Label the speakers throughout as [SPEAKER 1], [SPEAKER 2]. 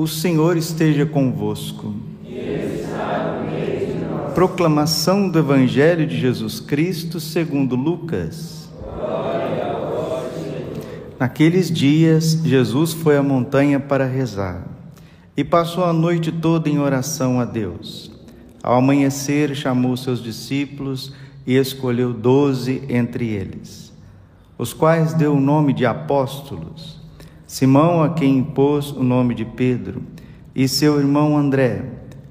[SPEAKER 1] O Senhor esteja convosco. Proclamação do Evangelho de Jesus Cristo segundo Lucas. Naqueles dias, Jesus foi à montanha para rezar e passou a noite toda em oração a Deus. Ao amanhecer, chamou seus discípulos e escolheu doze entre eles, os quais deu o nome de apóstolos. Simão, a quem impôs o nome de Pedro, e seu irmão André,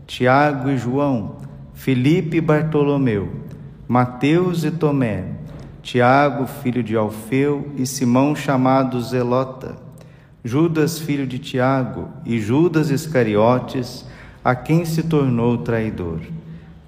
[SPEAKER 1] Tiago e João, Felipe e Bartolomeu, Mateus e Tomé, Tiago, filho de Alfeu, e Simão, chamado Zelota, Judas, filho de Tiago, e Judas Iscariotes, a quem se tornou traidor.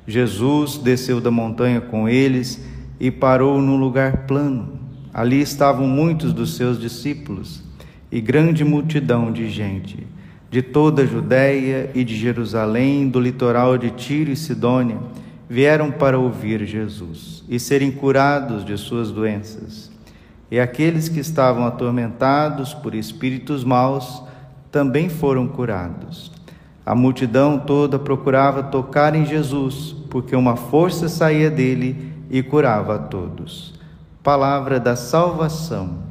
[SPEAKER 1] Jesus desceu da montanha com eles e parou num lugar plano. Ali estavam muitos dos seus discípulos e grande multidão de gente, de toda a Judéia e de Jerusalém, do litoral de Tiro e Sidônia, vieram para ouvir Jesus e serem curados de suas doenças. E aqueles que estavam atormentados por espíritos maus também foram curados. A multidão toda procurava tocar em Jesus, porque uma força saía dele e curava a todos. Palavra da salvação.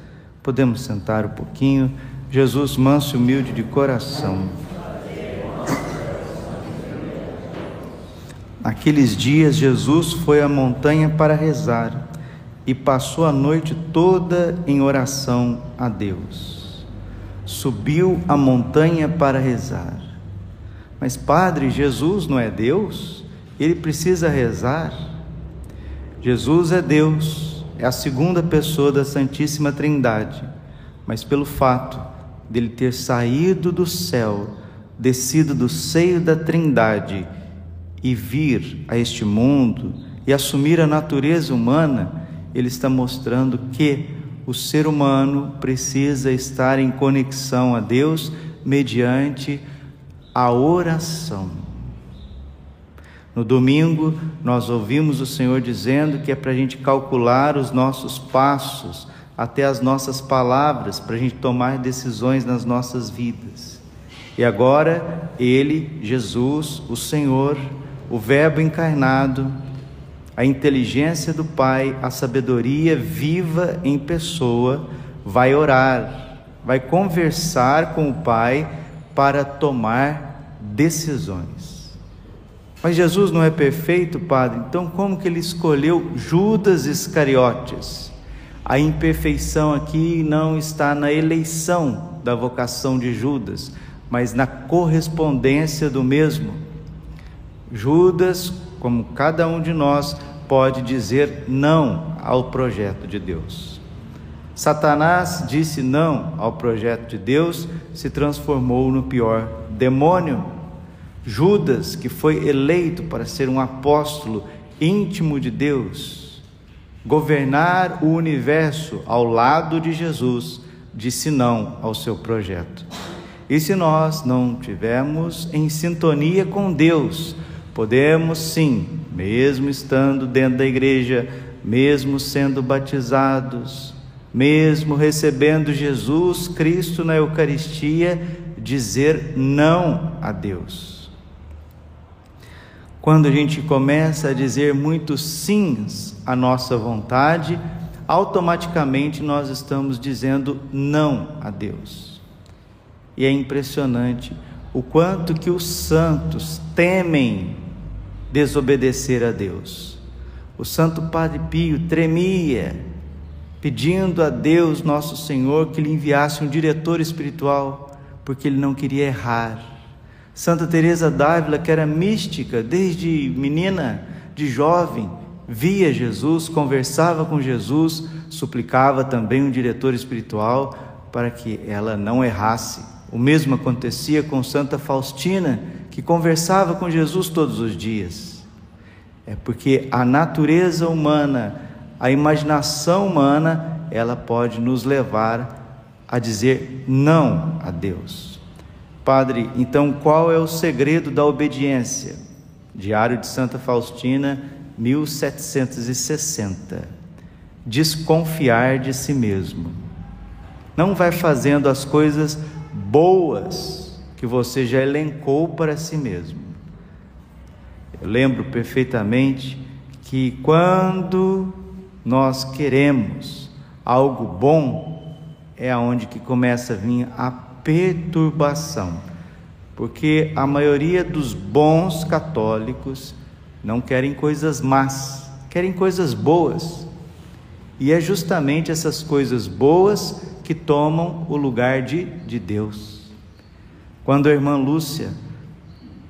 [SPEAKER 1] Podemos sentar um pouquinho. Jesus, manso e humilde de coração. Naqueles dias, Jesus foi à montanha para rezar e passou a noite toda em oração a Deus. Subiu a montanha para rezar. Mas, Padre, Jesus não é Deus? Ele precisa rezar? Jesus é Deus, é a segunda pessoa da Santíssima Trindade, mas pelo fato dele ter saído do céu, descido do seio da Trindade e vir a este mundo e assumir a natureza humana, ele está mostrando que o ser humano precisa estar em conexão a Deus mediante a oração. No domingo, nós ouvimos o Senhor dizendo que é para a gente calcular os nossos passos, até as nossas palavras, para a gente tomar decisões nas nossas vidas. E agora, Ele, Jesus, o Senhor, o Verbo encarnado, a inteligência do Pai, a sabedoria viva em pessoa, vai orar, vai conversar com o Pai para tomar decisões. Mas Jesus não é perfeito, Padre, então como que ele escolheu Judas Iscariotes? A imperfeição aqui não está na eleição da vocação de Judas, mas na correspondência do mesmo. Judas, como cada um de nós, pode dizer não ao projeto de Deus. Satanás disse não ao projeto de Deus, se transformou no pior demônio. Judas, que foi eleito para ser um apóstolo íntimo de Deus, governar o universo ao lado de Jesus, disse não ao seu projeto. E se nós não tivermos em sintonia com Deus, podemos sim, mesmo estando dentro da igreja, mesmo sendo batizados, mesmo recebendo Jesus Cristo na Eucaristia, dizer não a Deus. Quando a gente começa a dizer muitos sims à nossa vontade, automaticamente nós estamos dizendo não a Deus. E é impressionante o quanto que os santos temem desobedecer a Deus. O Santo Padre Pio tremia pedindo a Deus, nosso Senhor, que lhe enviasse um diretor espiritual, porque ele não queria errar. Santa Teresa d'Ávila, que era mística desde menina, de jovem, via Jesus, conversava com Jesus, suplicava também um diretor espiritual para que ela não errasse. O mesmo acontecia com Santa Faustina, que conversava com Jesus todos os dias. É porque a natureza humana, a imaginação humana, ela pode nos levar a dizer não a Deus. Padre, então qual é o segredo da obediência? Diário de Santa Faustina, 1760. Desconfiar de si mesmo. Não vai fazendo as coisas boas que você já elencou para si mesmo. Eu lembro perfeitamente que quando nós queremos algo bom, é aonde que começa a vir a perturbação. Porque a maioria dos bons católicos não querem coisas más, querem coisas boas. E é justamente essas coisas boas que tomam o lugar de, de Deus. Quando a irmã Lúcia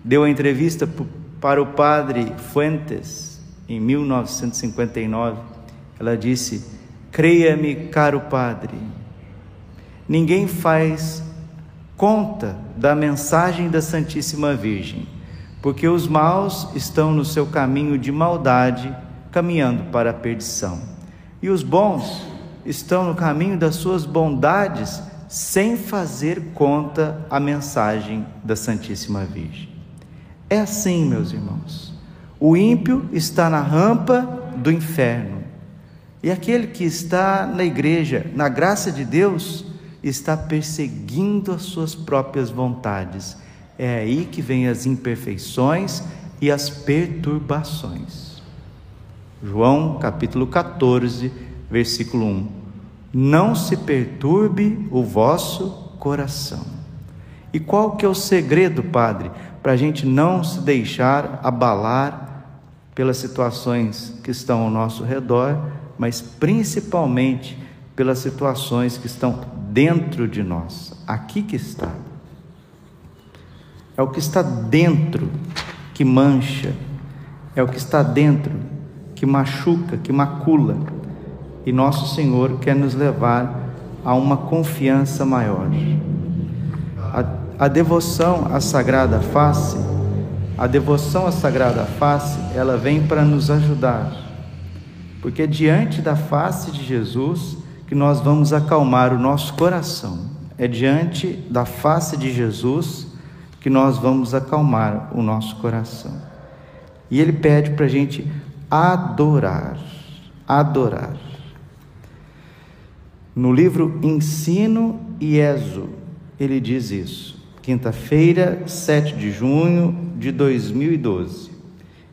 [SPEAKER 1] deu a entrevista para o padre Fuentes, em 1959, ela disse: Creia-me, caro padre, ninguém faz conta da mensagem da Santíssima Virgem, porque os maus estão no seu caminho de maldade, caminhando para a perdição, e os bons estão no caminho das suas bondades, sem fazer conta a mensagem da Santíssima Virgem. É assim, meus irmãos. O ímpio está na rampa do inferno, e aquele que está na igreja, na graça de Deus, está perseguindo as suas próprias vontades. É aí que vem as imperfeições e as perturbações. João capítulo 14, versículo 1. Não se perturbe o vosso coração. E qual que é o segredo, Padre, para a gente não se deixar abalar pelas situações que estão ao nosso redor, mas principalmente pelas situações que estão dentro de nós. Aqui que está. É o que está dentro que mancha, é o que está dentro que machuca, que macula e nosso Senhor quer nos levar a uma confiança maior. A, a devoção à Sagrada Face, a devoção à Sagrada Face, ela vem para nos ajudar, porque diante da face de Jesus que nós vamos acalmar o nosso coração. É diante da face de Jesus que nós vamos acalmar o nosso coração. E Ele pede para a gente adorar, adorar. No livro Ensino e Exo, ele diz isso. Quinta-feira, 7 de junho de 2012.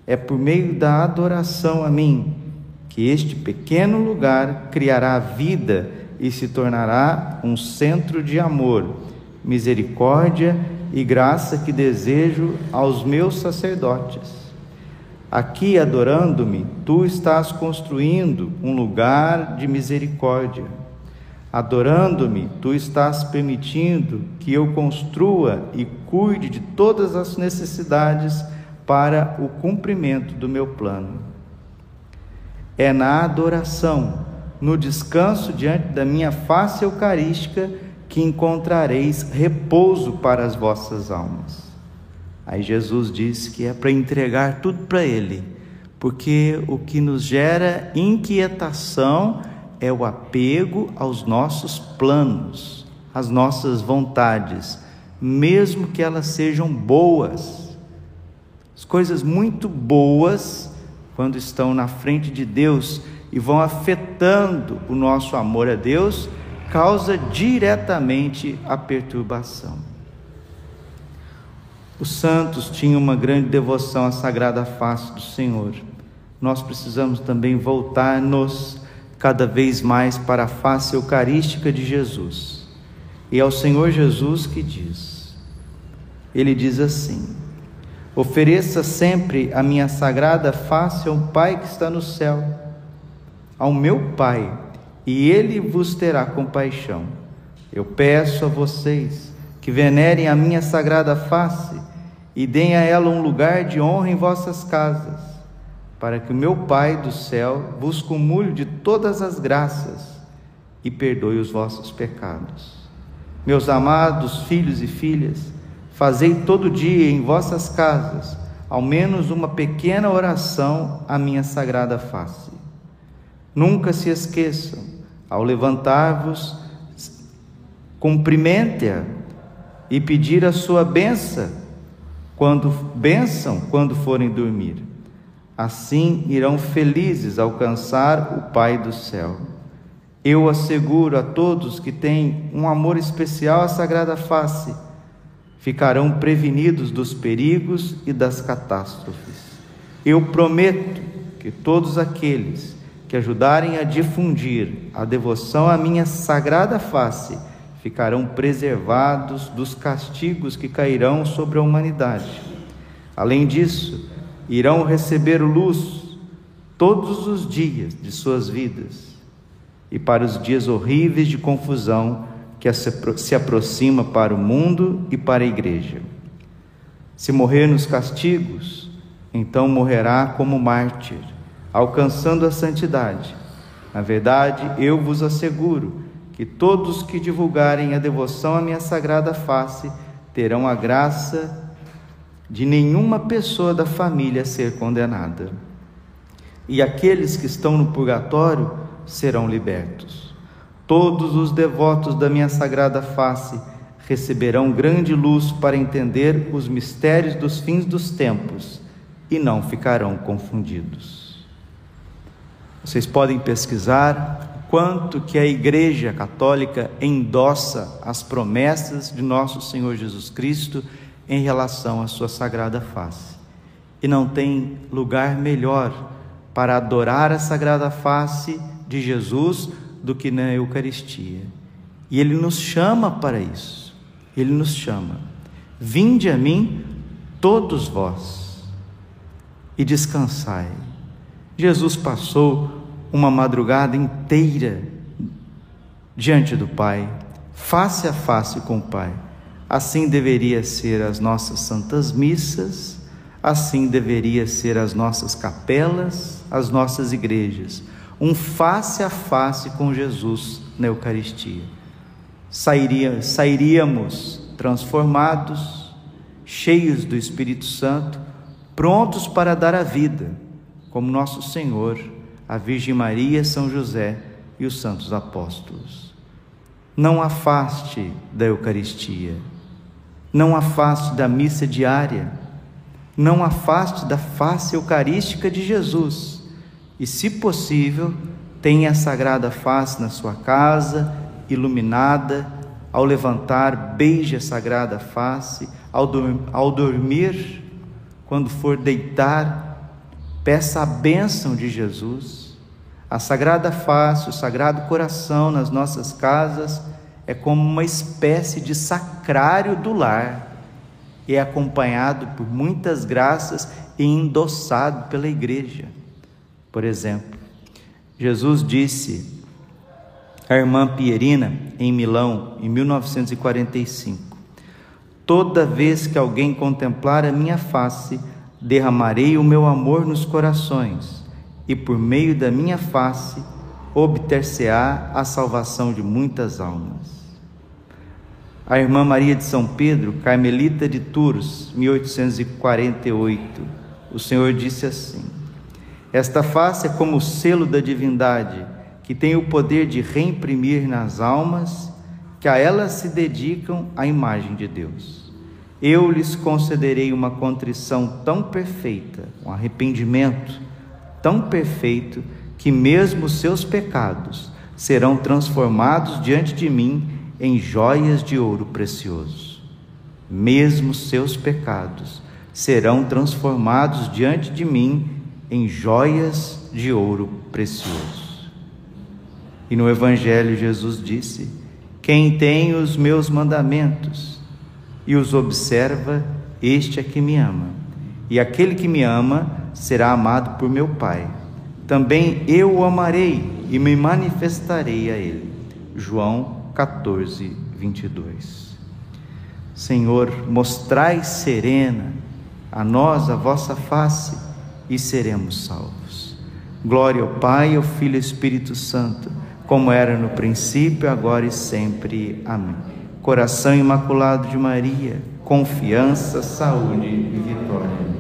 [SPEAKER 1] É por meio da adoração a mim que este pequeno lugar criará vida e se tornará um centro de amor, misericórdia e graça que desejo aos meus sacerdotes. Aqui, adorando-me, tu estás construindo um lugar de misericórdia Adorando-me, tu estás permitindo que eu construa e cuide de todas as necessidades para o cumprimento do meu plano. É na adoração, no descanso diante da minha face eucarística, que encontrareis repouso para as vossas almas. Aí Jesus disse que é para entregar tudo para Ele, porque o que nos gera inquietação é o apego aos nossos planos, às nossas vontades, mesmo que elas sejam boas. As coisas muito boas, quando estão na frente de Deus e vão afetando o nosso amor a Deus, causa diretamente a perturbação. Os santos tinham uma grande devoção à sagrada face do Senhor. Nós precisamos também voltar-nos cada vez mais para a face eucarística de Jesus. E é o Senhor Jesus que diz. Ele diz assim: Ofereça sempre a minha sagrada face ao Pai que está no céu, ao meu Pai, e ele vos terá compaixão. Eu peço a vocês que venerem a minha sagrada face e deem a ela um lugar de honra em vossas casas para que o meu Pai do céu vos cumule de todas as graças e perdoe os vossos pecados. Meus amados filhos e filhas, fazei todo dia em vossas casas ao menos uma pequena oração à minha sagrada face. Nunca se esqueçam, ao levantar-vos, cumprimente-a e pedir a sua benção quando benção quando forem dormir. Assim irão felizes alcançar o Pai do céu. Eu asseguro a todos que têm um amor especial à Sagrada Face, ficarão prevenidos dos perigos e das catástrofes. Eu prometo que todos aqueles que ajudarem a difundir a devoção à minha sagrada face ficarão preservados dos castigos que cairão sobre a humanidade. Além disso, irão receber luz todos os dias de suas vidas e para os dias horríveis de confusão que se aproxima para o mundo e para a igreja. Se morrer nos castigos, então morrerá como mártir, alcançando a santidade. Na verdade, eu vos asseguro que todos que divulgarem a devoção à minha sagrada face terão a graça de nenhuma pessoa da família ser condenada. E aqueles que estão no purgatório serão libertos. Todos os devotos da minha sagrada face receberão grande luz para entender os mistérios dos fins dos tempos e não ficarão confundidos. Vocês podem pesquisar quanto que a Igreja Católica endossa as promessas de nosso Senhor Jesus Cristo em relação à sua sagrada face. E não tem lugar melhor para adorar a sagrada face de Jesus do que na Eucaristia. E ele nos chama para isso. Ele nos chama. Vinde a mim todos vós e descansai. Jesus passou uma madrugada inteira diante do Pai, face a face com o Pai. Assim deveria ser as nossas santas missas, assim deveria ser as nossas capelas, as nossas igrejas, um face a face com Jesus na Eucaristia. Sairia, sairíamos transformados, cheios do Espírito Santo, prontos para dar a vida, como nosso Senhor a Virgem Maria, São José e os santos apóstolos. Não afaste da Eucaristia, não afaste da missa diária, não afaste da face eucarística de Jesus e, se possível, tenha a sagrada face na sua casa, iluminada. Ao levantar, beije a sagrada face. Ao, do, ao dormir, quando for deitar, Peça a bênção de Jesus. A Sagrada Face, o Sagrado Coração nas nossas casas é como uma espécie de sacrário do lar. É acompanhado por muitas graças e endossado pela igreja. Por exemplo, Jesus disse à irmã Pierina em Milão em 1945: Toda vez que alguém contemplar a minha face, derramarei o meu amor nos corações, e por meio da minha face obter-se-á a salvação de muitas almas. A irmã Maria de São Pedro, carmelita de Tours, 1848, o Senhor disse assim: Esta face é como o selo da divindade, que tem o poder de reimprimir nas almas que a elas se dedicam a imagem de Deus eu lhes concederei uma contrição tão perfeita, um arrependimento tão perfeito, que mesmo seus pecados serão transformados diante de mim em joias de ouro precioso. Mesmo seus pecados serão transformados diante de mim em joias de ouro precioso. E no Evangelho Jesus disse: Quem tem os meus mandamentos, e os observa, este é que me ama. E aquele que me ama será amado por meu Pai. Também eu o amarei e me manifestarei a ele. João 14, 22. Senhor, mostrai serena a nós a vossa face e seremos salvos. Glória ao Pai, ao Filho e ao Espírito Santo, como era no princípio, agora e sempre. Amém Coração Imaculado de Maria, confiança, saúde e vitória.